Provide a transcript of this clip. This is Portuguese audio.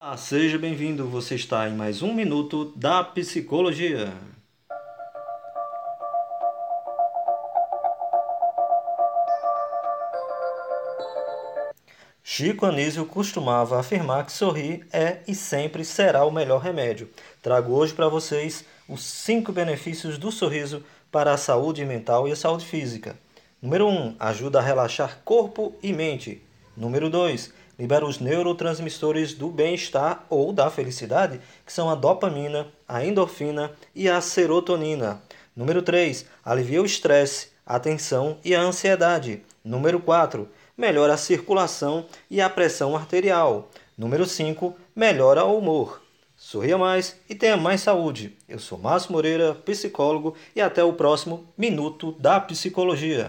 Ah, seja bem-vindo, você está em mais um minuto da psicologia. Chico Anísio costumava afirmar que sorrir é e sempre será o melhor remédio. Trago hoje para vocês os cinco benefícios do sorriso para a saúde mental e a saúde física. Número 1. Um, ajuda a relaxar corpo e mente. Número 2 libera os neurotransmissores do bem-estar ou da felicidade, que são a dopamina, a endorfina e a serotonina. Número 3, alivia o estresse, a tensão e a ansiedade. Número 4, melhora a circulação e a pressão arterial. Número 5, melhora o humor. Sorria mais e tenha mais saúde. Eu sou Márcio Moreira, psicólogo, e até o próximo Minuto da Psicologia.